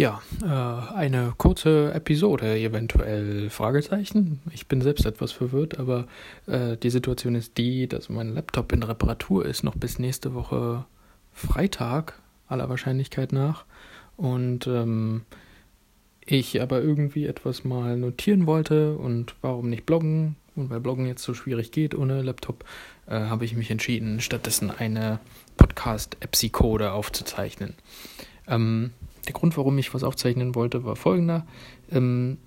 Ja, äh, eine kurze Episode, eventuell Fragezeichen. Ich bin selbst etwas verwirrt, aber äh, die Situation ist die, dass mein Laptop in Reparatur ist, noch bis nächste Woche Freitag, aller Wahrscheinlichkeit nach. Und ähm, ich aber irgendwie etwas mal notieren wollte und warum nicht bloggen? Und weil Bloggen jetzt so schwierig geht ohne Laptop, äh, habe ich mich entschieden, stattdessen eine Podcast-Epsi-Code aufzuzeichnen. Ähm, der Grund, warum ich was aufzeichnen wollte, war folgender. Ähm,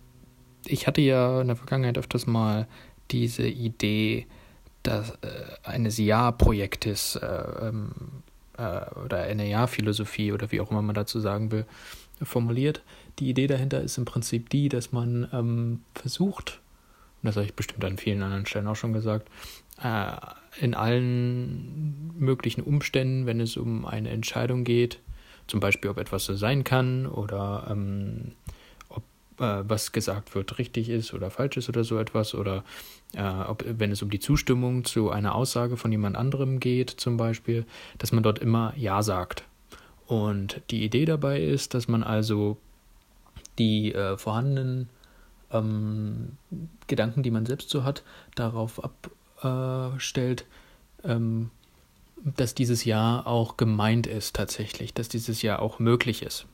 ich hatte ja in der Vergangenheit öfters mal diese Idee dass, äh, eines Ja-Projektes äh, ähm, äh, oder eine Ja-Philosophie oder wie auch immer man dazu sagen will, formuliert. Die Idee dahinter ist im Prinzip die, dass man ähm, versucht, und das habe ich bestimmt an vielen anderen Stellen auch schon gesagt, äh, in allen möglichen Umständen, wenn es um eine Entscheidung geht, zum Beispiel, ob etwas so sein kann oder ähm, ob äh, was gesagt wird richtig ist oder falsch ist oder so etwas oder äh, ob, wenn es um die Zustimmung zu einer Aussage von jemand anderem geht, zum Beispiel, dass man dort immer Ja sagt. Und die Idee dabei ist, dass man also die äh, vorhandenen ähm, Gedanken, die man selbst so hat, darauf abstellt, ähm, dass dieses Jahr auch gemeint ist tatsächlich, dass dieses Jahr auch möglich ist.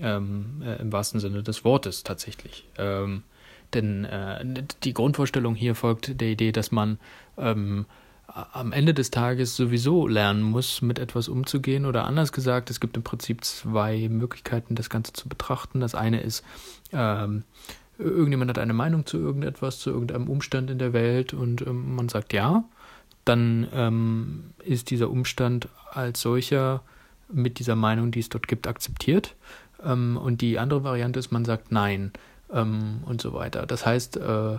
Ähm, äh, Im wahrsten Sinne des Wortes tatsächlich. Ähm, denn äh, die Grundvorstellung hier folgt der Idee, dass man ähm, am Ende des Tages sowieso lernen muss, mit etwas umzugehen. Oder anders gesagt, es gibt im Prinzip zwei Möglichkeiten, das Ganze zu betrachten. Das eine ist, ähm, irgendjemand hat eine Meinung zu irgendetwas, zu irgendeinem Umstand in der Welt und ähm, man sagt ja dann ähm, ist dieser Umstand als solcher mit dieser Meinung, die es dort gibt, akzeptiert. Ähm, und die andere Variante ist, man sagt Nein ähm, und so weiter. Das heißt, äh,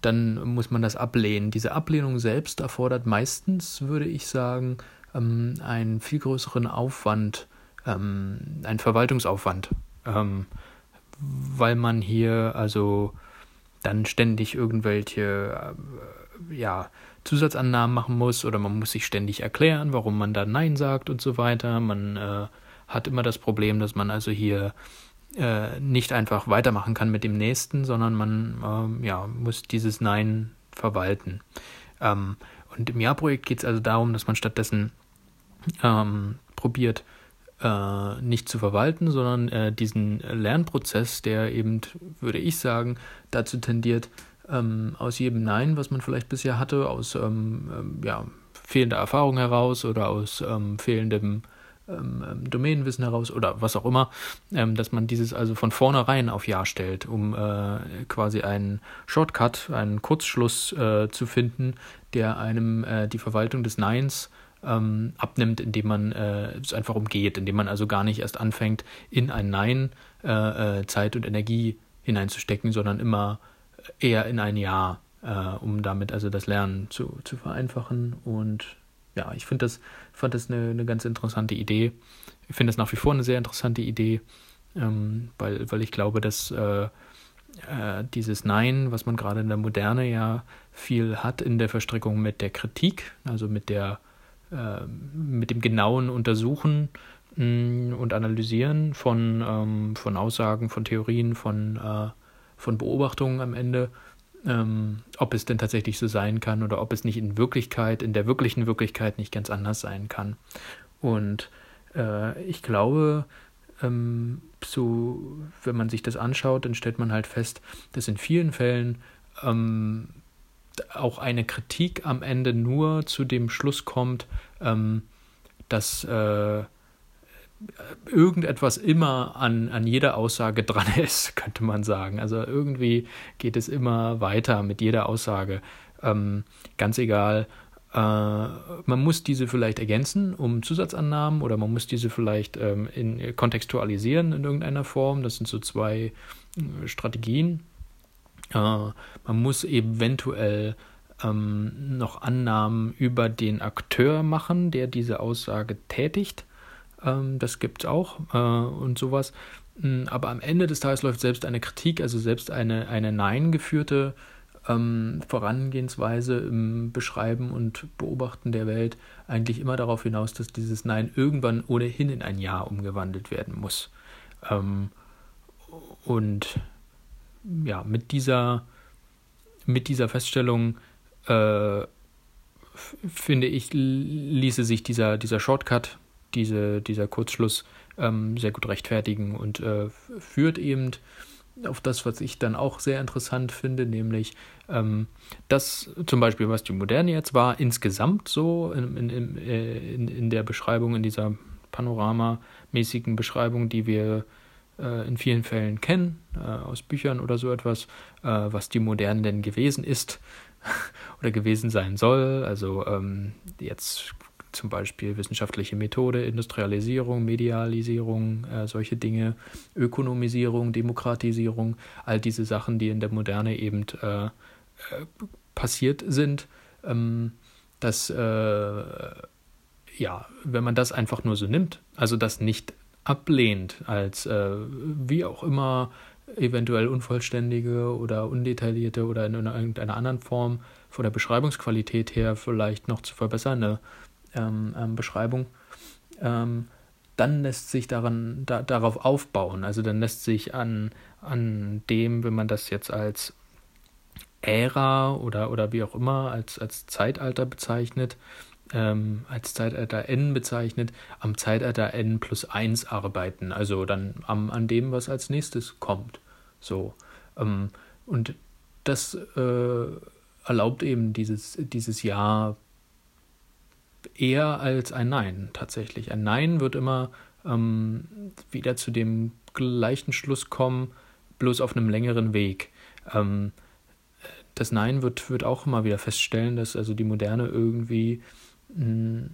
dann muss man das ablehnen. Diese Ablehnung selbst erfordert meistens, würde ich sagen, ähm, einen viel größeren Aufwand, ähm, einen Verwaltungsaufwand, ähm, weil man hier also dann ständig irgendwelche äh, ja, Zusatzannahmen machen muss oder man muss sich ständig erklären, warum man da Nein sagt und so weiter. Man äh, hat immer das Problem, dass man also hier äh, nicht einfach weitermachen kann mit dem nächsten, sondern man äh, ja, muss dieses Nein verwalten. Ähm, und im Jahrprojekt geht es also darum, dass man stattdessen ähm, probiert, äh, nicht zu verwalten, sondern äh, diesen Lernprozess, der eben, würde ich sagen, dazu tendiert, ähm, aus jedem Nein, was man vielleicht bisher hatte, aus ähm, ähm ja, fehlender Erfahrung heraus oder aus ähm, fehlendem ähm, Domänenwissen heraus oder was auch immer, dass man dieses also von vornherein auf Ja stellt, um äh, quasi einen Shortcut, einen Kurzschluss äh, zu finden, der einem äh, die Verwaltung des Neins abnimmt, indem man äh, es einfach umgeht, indem man also gar nicht erst anfängt, in ein Nein äh, äh, Zeit und Energie hineinzustecken, sondern immer eher in ein Jahr, äh, um damit also das Lernen zu, zu vereinfachen. Und ja, ich finde das, fand das eine, eine ganz interessante Idee. Ich finde das nach wie vor eine sehr interessante Idee, ähm, weil, weil ich glaube, dass äh, äh, dieses Nein, was man gerade in der Moderne ja viel hat in der Verstrickung mit der Kritik, also mit der äh, mit dem genauen Untersuchen mm, und Analysieren von, ähm, von Aussagen, von Theorien, von äh, von Beobachtungen am Ende, ähm, ob es denn tatsächlich so sein kann oder ob es nicht in Wirklichkeit, in der wirklichen Wirklichkeit nicht ganz anders sein kann. Und äh, ich glaube, ähm, so, wenn man sich das anschaut, dann stellt man halt fest, dass in vielen Fällen ähm, auch eine Kritik am Ende nur zu dem Schluss kommt, ähm, dass äh, irgendetwas immer an, an jeder Aussage dran ist, könnte man sagen. Also irgendwie geht es immer weiter mit jeder Aussage. Ähm, ganz egal, äh, man muss diese vielleicht ergänzen um Zusatzannahmen oder man muss diese vielleicht ähm, in, kontextualisieren in irgendeiner Form. Das sind so zwei äh, Strategien. Äh, man muss eventuell ähm, noch Annahmen über den Akteur machen, der diese Aussage tätigt ähm, das gibt es auch äh, und sowas. Hm, aber am Ende des Tages läuft selbst eine Kritik, also selbst eine, eine Nein geführte ähm, Vorangehensweise im Beschreiben und Beobachten der Welt eigentlich immer darauf hinaus, dass dieses Nein irgendwann ohnehin in ein Ja umgewandelt werden muss. Ähm, und ja, mit dieser, mit dieser Feststellung äh, finde ich, ließe sich dieser, dieser Shortcut, diese, dieser Kurzschluss ähm, sehr gut rechtfertigen und äh, führt eben auf das, was ich dann auch sehr interessant finde, nämlich ähm, das zum Beispiel, was die Moderne jetzt war, insgesamt so in, in, äh, in, in der Beschreibung, in dieser panoramamäßigen Beschreibung, die wir äh, in vielen Fällen kennen, äh, aus Büchern oder so etwas, äh, was die Moderne denn gewesen ist oder gewesen sein soll. Also ähm, jetzt zum Beispiel wissenschaftliche Methode, Industrialisierung, Medialisierung, äh, solche Dinge, Ökonomisierung, Demokratisierung, all diese Sachen, die in der Moderne eben äh, äh, passiert sind, ähm, dass äh, ja, wenn man das einfach nur so nimmt, also das nicht ablehnt als äh, wie auch immer eventuell unvollständige oder undetaillierte oder in irgendeiner anderen Form von der Beschreibungsqualität her vielleicht noch zu verbessernde ähm, ähm, Beschreibung, ähm, dann lässt sich daran, da, darauf aufbauen. Also dann lässt sich an, an dem, wenn man das jetzt als Ära oder, oder wie auch immer, als, als Zeitalter bezeichnet, ähm, als Zeitalter n bezeichnet, am Zeitalter n plus 1 arbeiten. Also dann am, an dem, was als nächstes kommt. So. Ähm, und das äh, erlaubt eben dieses, dieses Ja eher als ein Nein tatsächlich. Ein Nein wird immer ähm, wieder zu dem gleichen Schluss kommen, bloß auf einem längeren Weg. Ähm, das Nein wird, wird auch immer wieder feststellen, dass also die Moderne irgendwie mm,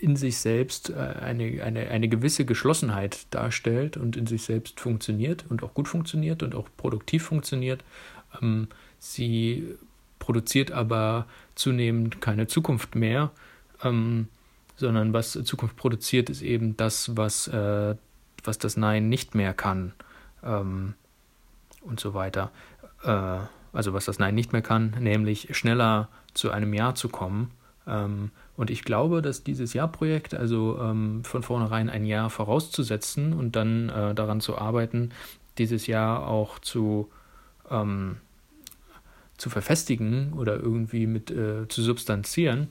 in sich selbst äh, eine, eine, eine gewisse Geschlossenheit darstellt und in sich selbst funktioniert und auch gut funktioniert und auch produktiv funktioniert. Ähm, sie produziert aber zunehmend keine Zukunft mehr ähm, sondern was Zukunft produziert, ist eben das, was, äh, was das Nein nicht mehr kann ähm, und so weiter. Äh, also was das Nein nicht mehr kann, nämlich schneller zu einem Ja zu kommen. Ähm, und ich glaube, dass dieses Ja-Projekt, also ähm, von vornherein ein Ja vorauszusetzen und dann äh, daran zu arbeiten, dieses Ja auch zu, ähm, zu verfestigen oder irgendwie mit äh, zu substanzieren,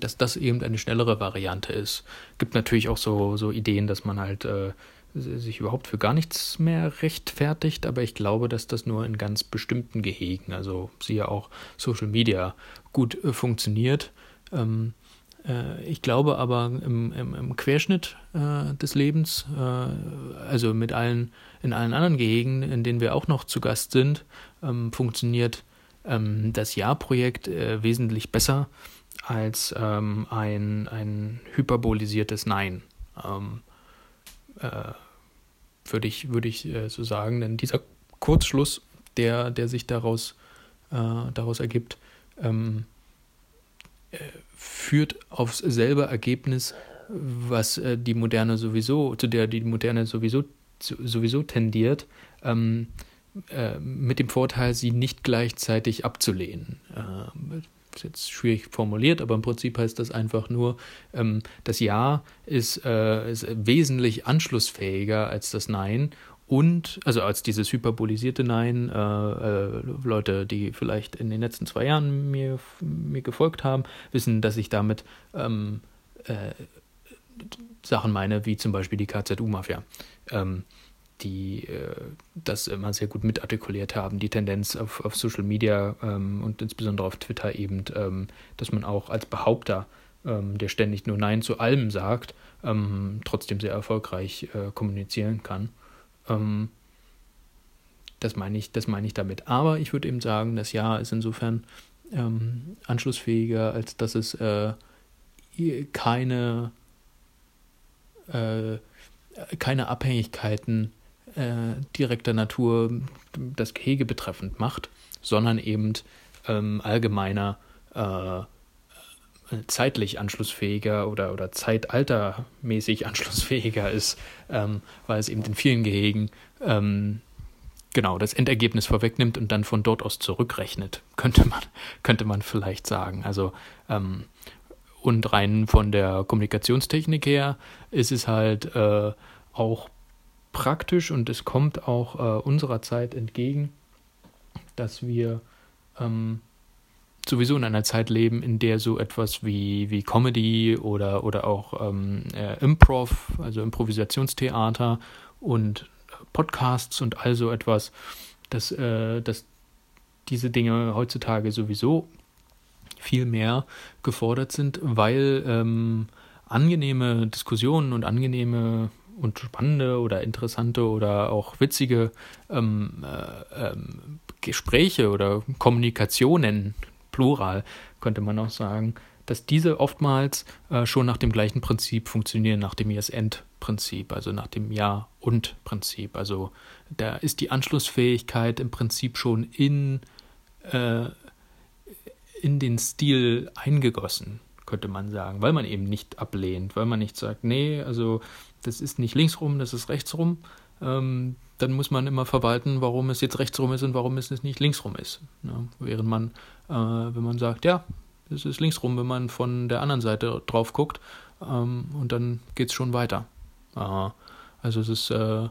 dass das eben eine schnellere Variante ist. Gibt natürlich auch so, so Ideen, dass man halt äh, sich überhaupt für gar nichts mehr rechtfertigt, aber ich glaube, dass das nur in ganz bestimmten Gehegen, also siehe auch Social Media, gut äh, funktioniert. Ähm, äh, ich glaube aber im, im, im Querschnitt äh, des Lebens, äh, also mit allen, in allen anderen Gehegen, in denen wir auch noch zu Gast sind, ähm, funktioniert ähm, das Ja-Projekt äh, wesentlich besser als ähm, ein, ein hyperbolisiertes Nein. Ähm, äh, würde ich, würd ich äh, so sagen, denn dieser Kurzschluss, der, der sich daraus, äh, daraus ergibt, ähm, äh, führt aufs selbe Ergebnis, was äh, die Moderne sowieso, zu der die Moderne sowieso, sowieso tendiert, ähm, äh, mit dem Vorteil, sie nicht gleichzeitig abzulehnen ist jetzt schwierig formuliert, aber im Prinzip heißt das einfach nur, ähm, das Ja ist, äh, ist wesentlich anschlussfähiger als das Nein und, also als dieses hyperbolisierte Nein, äh, äh, Leute, die vielleicht in den letzten zwei Jahren mir, mir gefolgt haben, wissen, dass ich damit ähm, äh, Sachen meine, wie zum Beispiel die KZU-Mafia. Ähm, die äh, das immer sehr gut mitartikuliert haben, die Tendenz auf, auf Social Media ähm, und insbesondere auf Twitter eben, ähm, dass man auch als Behaupter, ähm, der ständig nur Nein zu allem sagt, ähm, trotzdem sehr erfolgreich äh, kommunizieren kann. Ähm, das meine ich, das meine ich damit. Aber ich würde eben sagen, das Ja ist insofern ähm, anschlussfähiger, als dass es äh, keine äh, keine Abhängigkeiten äh, direkter Natur das Gehege betreffend macht, sondern eben ähm, allgemeiner äh, zeitlich anschlussfähiger oder, oder zeitaltermäßig anschlussfähiger ist, ähm, weil es eben in vielen Gehegen ähm, genau das Endergebnis vorwegnimmt und dann von dort aus zurückrechnet, könnte man, könnte man vielleicht sagen. Also ähm, und rein von der Kommunikationstechnik her ist es halt äh, auch praktisch und es kommt auch äh, unserer Zeit entgegen, dass wir ähm, sowieso in einer Zeit leben, in der so etwas wie, wie Comedy oder, oder auch ähm, äh, Improv, also Improvisationstheater und Podcasts und all so etwas, dass, äh, dass diese Dinge heutzutage sowieso viel mehr gefordert sind, weil ähm, angenehme Diskussionen und angenehme und spannende oder interessante oder auch witzige ähm, äh, ähm, Gespräche oder Kommunikationen, plural könnte man auch sagen, dass diese oftmals äh, schon nach dem gleichen Prinzip funktionieren, nach dem Yes-End-Prinzip, also nach dem Ja-und-Prinzip. Also da ist die Anschlussfähigkeit im Prinzip schon in, äh, in den Stil eingegossen, könnte man sagen, weil man eben nicht ablehnt, weil man nicht sagt, nee, also das ist nicht links rum, das ist rechts rum. Ähm, dann muss man immer verwalten, warum es jetzt rechts rum ist und warum es nicht links rum ist. Ja, während man, äh, wenn man sagt, ja, es ist links rum, wenn man von der anderen Seite drauf guckt ähm, und dann geht es schon weiter. Äh, also es ist äh, äh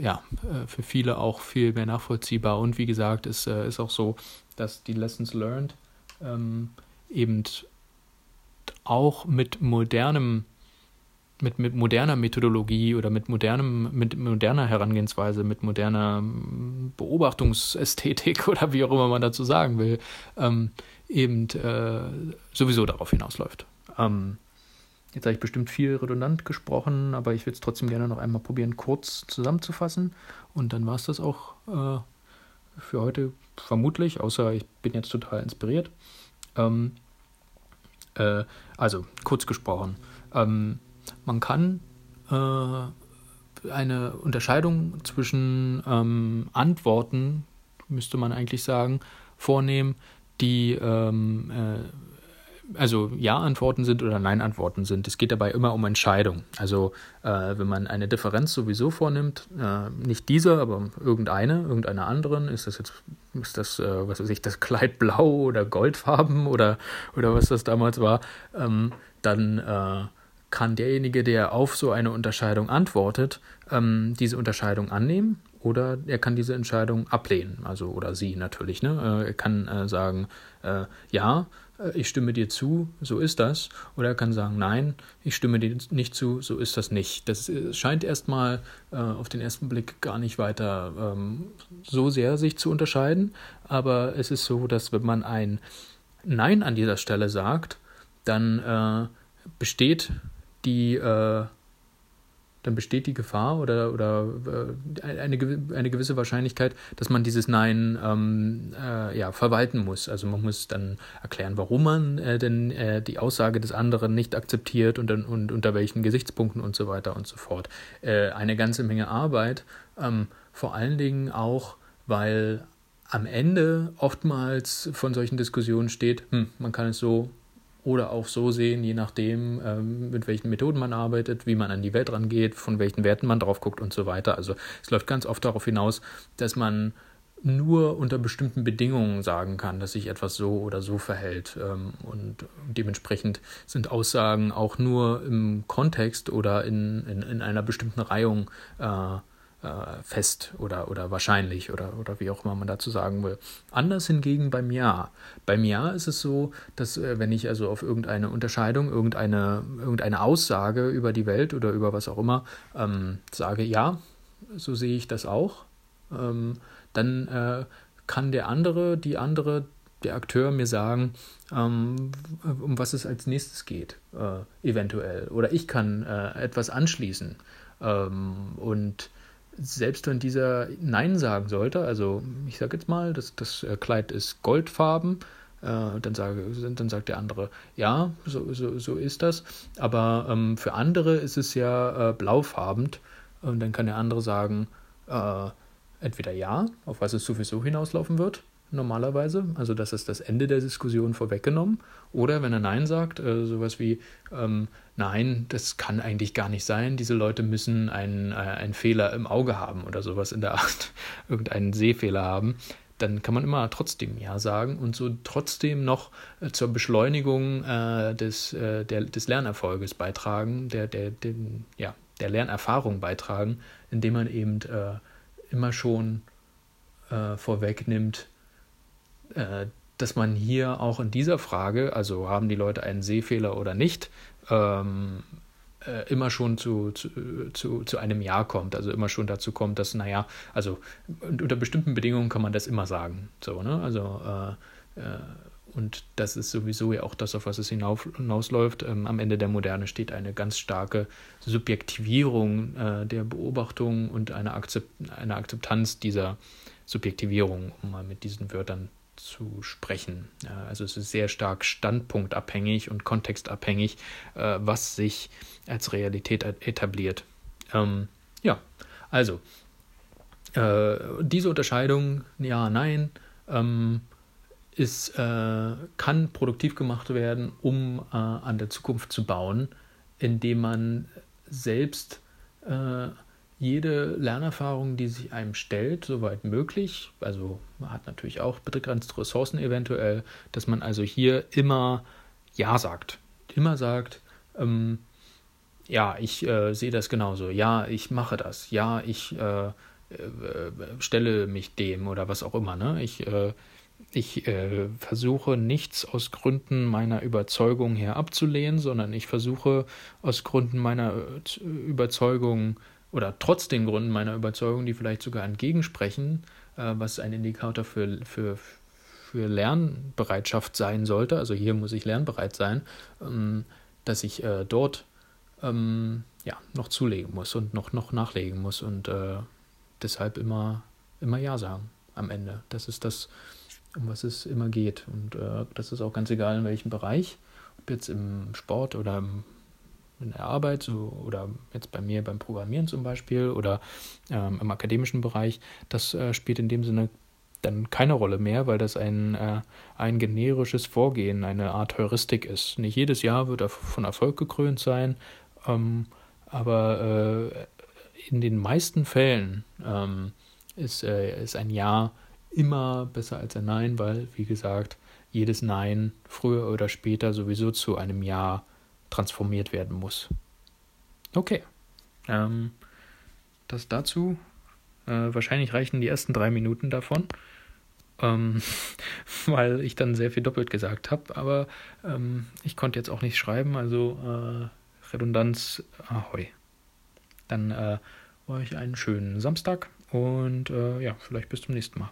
ja äh, für viele auch viel mehr nachvollziehbar und wie gesagt, es äh, ist auch so, dass die Lessons learned ähm, eben auch mit modernem mit, mit moderner Methodologie oder mit modernem, mit moderner Herangehensweise, mit moderner Beobachtungsästhetik oder wie auch immer man dazu sagen will, ähm, eben äh, sowieso darauf hinausläuft. Ähm, jetzt habe ich bestimmt viel redundant gesprochen, aber ich würde es trotzdem gerne noch einmal probieren, kurz zusammenzufassen. Und dann war es das auch äh, für heute vermutlich, außer ich bin jetzt total inspiriert. Ähm, äh, also, kurz gesprochen. Ähm, man kann äh, eine Unterscheidung zwischen ähm, Antworten, müsste man eigentlich sagen, vornehmen, die ähm, äh, also Ja-Antworten sind oder Nein-Antworten sind. Es geht dabei immer um Entscheidung. Also äh, wenn man eine Differenz sowieso vornimmt, äh, nicht diese, aber irgendeine, irgendeiner anderen, ist das jetzt, ist das, äh, was weiß ich, das Kleid blau oder goldfarben oder, oder was das damals war, ähm, dann äh, kann derjenige, der auf so eine Unterscheidung antwortet, ähm, diese Unterscheidung annehmen oder er kann diese Entscheidung ablehnen, also oder sie natürlich. Ne? Äh, er kann äh, sagen, äh, ja, äh, ich stimme dir zu, so ist das. Oder er kann sagen, nein, ich stimme dir nicht zu, so ist das nicht. Das äh, scheint erstmal äh, auf den ersten Blick gar nicht weiter ähm, so sehr sich zu unterscheiden. Aber es ist so, dass wenn man ein Nein an dieser Stelle sagt, dann besteht die, äh, dann besteht die Gefahr oder, oder äh, eine, eine gewisse Wahrscheinlichkeit, dass man dieses Nein ähm, äh, ja, verwalten muss. Also man muss dann erklären, warum man äh, denn äh, die Aussage des anderen nicht akzeptiert und, dann, und unter welchen Gesichtspunkten und so weiter und so fort. Äh, eine ganze Menge Arbeit, ähm, vor allen Dingen auch, weil am Ende oftmals von solchen Diskussionen steht, hm, man kann es so oder auch so sehen, je nachdem, ähm, mit welchen Methoden man arbeitet, wie man an die Welt rangeht, von welchen Werten man drauf guckt und so weiter. Also es läuft ganz oft darauf hinaus, dass man nur unter bestimmten Bedingungen sagen kann, dass sich etwas so oder so verhält. Ähm, und dementsprechend sind Aussagen auch nur im Kontext oder in, in, in einer bestimmten Reihung äh, äh, fest oder, oder wahrscheinlich oder, oder wie auch immer man dazu sagen will. Anders hingegen beim Ja. Beim Ja ist es so, dass äh, wenn ich also auf irgendeine Unterscheidung, irgendeine, irgendeine Aussage über die Welt oder über was auch immer ähm, sage, ja, so sehe ich das auch, ähm, dann äh, kann der andere, die andere, der Akteur mir sagen, ähm, um was es als nächstes geht, äh, eventuell. Oder ich kann äh, etwas anschließen. Ähm, und selbst wenn dieser Nein sagen sollte, also ich sage jetzt mal, das, das äh, Kleid ist goldfarben, äh, dann, sage, dann sagt der andere, ja, so, so, so ist das, aber ähm, für andere ist es ja äh, blaufarben und dann kann der andere sagen, äh, entweder ja, auf was es sowieso hinauslaufen wird, normalerweise. Also das ist das Ende der Diskussion vorweggenommen. Oder wenn er Nein sagt, äh, sowas wie ähm, Nein, das kann eigentlich gar nicht sein. Diese Leute müssen einen, äh, einen Fehler im Auge haben oder sowas in der Art, irgendeinen Sehfehler haben. Dann kann man immer trotzdem Ja sagen und so trotzdem noch äh, zur Beschleunigung äh, des, äh, der, des Lernerfolges beitragen, der, der, den, ja, der Lernerfahrung beitragen, indem man eben immer schon vorwegnimmt, dass man hier auch in dieser Frage, also haben die Leute einen Sehfehler oder nicht, ähm, äh, immer schon zu, zu, zu, zu einem Ja kommt. Also immer schon dazu kommt, dass, naja, also unter bestimmten Bedingungen kann man das immer sagen. So, ne? Also äh, äh, und das ist sowieso ja auch das, auf was es hinauf, hinausläuft. Ähm, am Ende der Moderne steht eine ganz starke Subjektivierung äh, der Beobachtung und eine, Akzept, eine Akzeptanz dieser Subjektivierung, um mal mit diesen Wörtern zu sprechen. Also es ist sehr stark standpunktabhängig und kontextabhängig, äh, was sich als Realität etabliert. Ähm, ja, also äh, diese Unterscheidung, ja, nein, ähm, ist, äh, kann produktiv gemacht werden, um äh, an der Zukunft zu bauen, indem man selbst äh, jede Lernerfahrung, die sich einem stellt, soweit möglich, also man hat natürlich auch begrenzte Ressourcen eventuell, dass man also hier immer Ja sagt. Immer sagt, ähm, ja, ich äh, sehe das genauso, ja, ich mache das, ja, ich äh, äh, stelle mich dem oder was auch immer. Ne? Ich, äh, ich äh, versuche nichts aus Gründen meiner Überzeugung her abzulehnen, sondern ich versuche aus Gründen meiner äh, Überzeugung oder trotz den Gründen meiner Überzeugung, die vielleicht sogar entgegensprechen, äh, was ein Indikator für, für, für Lernbereitschaft sein sollte, also hier muss ich lernbereit sein, ähm, dass ich äh, dort ähm, ja, noch zulegen muss und noch, noch nachlegen muss und äh, deshalb immer, immer Ja sagen am Ende. Das ist das, um was es immer geht. Und äh, das ist auch ganz egal in welchem Bereich, ob jetzt im Sport oder im in der Arbeit so, oder jetzt bei mir beim Programmieren zum Beispiel oder ähm, im akademischen Bereich, das äh, spielt in dem Sinne dann keine Rolle mehr, weil das ein, äh, ein generisches Vorgehen, eine Art Heuristik ist. Nicht jedes Jahr wird er von Erfolg gekrönt sein, ähm, aber äh, in den meisten Fällen ähm, ist, äh, ist ein Ja immer besser als ein Nein, weil, wie gesagt, jedes Nein früher oder später sowieso zu einem Ja transformiert werden muss. Okay. Ähm, das dazu. Äh, wahrscheinlich reichen die ersten drei Minuten davon, ähm, weil ich dann sehr viel doppelt gesagt habe. Aber ähm, ich konnte jetzt auch nicht schreiben, also äh, Redundanz, ahoi. Dann äh, euch einen schönen Samstag und äh, ja, vielleicht bis zum nächsten Mal.